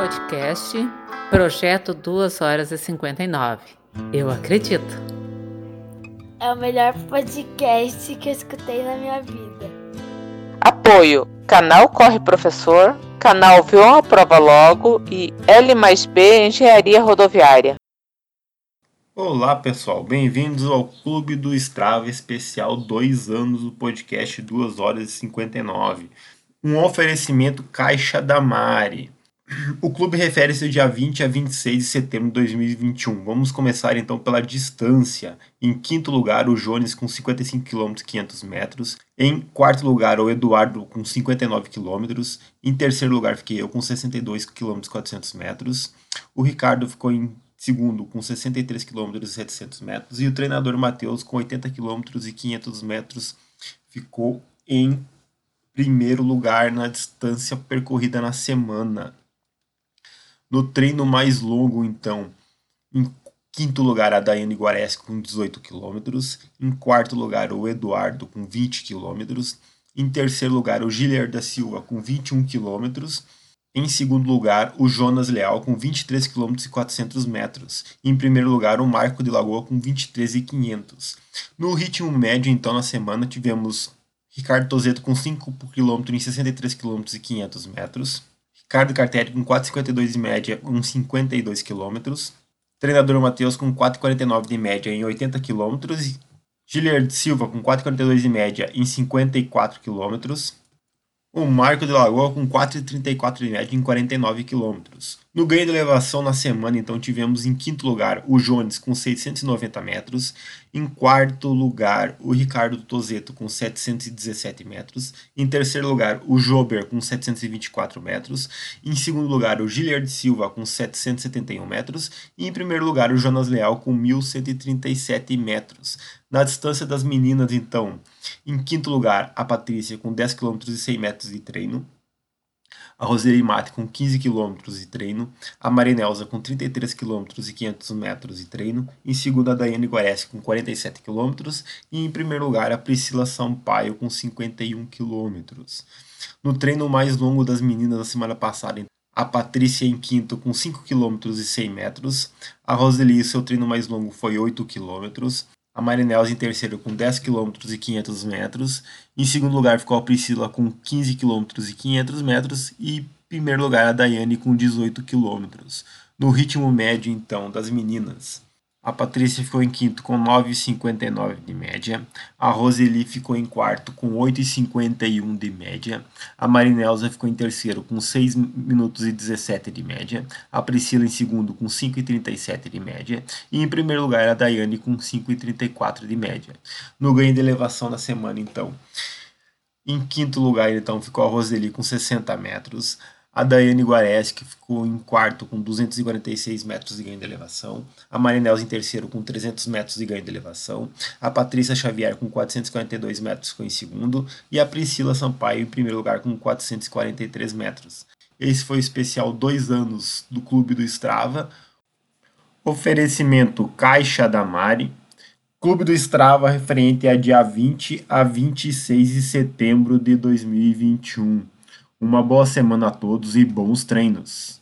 podcast Projeto 2 horas e 59. Eu acredito. É o melhor podcast que eu escutei na minha vida. Apoio: Canal Corre Professor, Canal Vion a Prova Logo e L mais B Engenharia Rodoviária. Olá pessoal, bem-vindos ao Clube do Strava especial 2 anos do podcast 2 horas e 59. Um oferecimento Caixa da Mari. O clube refere-se ao dia 20 a 26 de setembro de 2021. Vamos começar então pela distância. Em quinto lugar, o Jones com 55 km 500 metros. Em quarto lugar, o Eduardo com 59 km. Em terceiro lugar, fiquei eu com 62 km 400 metros. O Ricardo ficou em segundo com 63 km e 700 metros. E o treinador Matheus com 80 km e 500 metros ficou em primeiro lugar na distância percorrida na semana. No treino mais longo, então, em quinto lugar, a Daiane Guares com 18 km. Em quarto lugar, o Eduardo com 20 km. Em terceiro lugar, o Gilier da Silva com 21 km. Em segundo lugar, o Jonas Leal com 23 km e 400 metros. Em primeiro lugar, o Marco de Lagoa com 23 e 500. No ritmo médio, então, na semana, tivemos Ricardo Tozeto com 5 km em 63 km e 500 metros. Ricardo Cartelli com 4,52 de média em 52 km. Treinador Matheus com 4,49 de média em 80 km. Giliard Silva com 4,42 de média em 54 km. O Marco de Lagoa com 4,34 de média em 49 km. No ganho de elevação na semana, então, tivemos em quinto lugar o Jones com 690 metros, em quarto lugar o Ricardo Tozeto com 717 metros, em terceiro lugar o Jober com 724 metros, em segundo lugar o Giliard Silva com 771 metros e em primeiro lugar o Jonas Leal com 1137 metros. Na distância das meninas, então, em quinto lugar a Patrícia com 10 km e 100 metros de treino, a Roseli Mate com 15 km de treino, a Marinelza com 33 km e 500 metros de treino, em segundo a Daiane Guareschi com 47 km e em primeiro lugar a Priscila Sampaio com 51 km. No treino mais longo das meninas da semana passada, a Patrícia em quinto com 5 km e 100 metros, a Roseli seu treino mais longo foi 8 km, a Marinels em terceiro com 10 km e 500 metros. Em segundo lugar ficou a Priscila com 15 km e 500 metros. E em primeiro lugar a Daiane com 18 km. No ritmo médio, então, das meninas, a Patrícia ficou em quinto com 9,59 de média. A Roseli ficou em quarto com 8,51 de média. A Marinelza ficou em terceiro com 6 minutos e 17 de média. A Priscila em segundo com 5,37 de média. E em primeiro lugar a Daiane com 5,34 de média. No ganho de elevação da semana, então. Em quinto lugar, então, ficou a Roseli com 60 metros a Daiane Guares, que ficou em quarto com 246 metros de ganho de elevação, a Marinels em terceiro com 300 metros de ganho de elevação, a Patrícia Xavier com 442 metros ficou em segundo e a Priscila Sampaio em primeiro lugar com 443 metros. Esse foi o especial dois anos do Clube do Strava. Oferecimento Caixa da Mari. Clube do Strava referente a dia 20 a 26 de setembro de 2021. Uma boa semana a todos e bons treinos!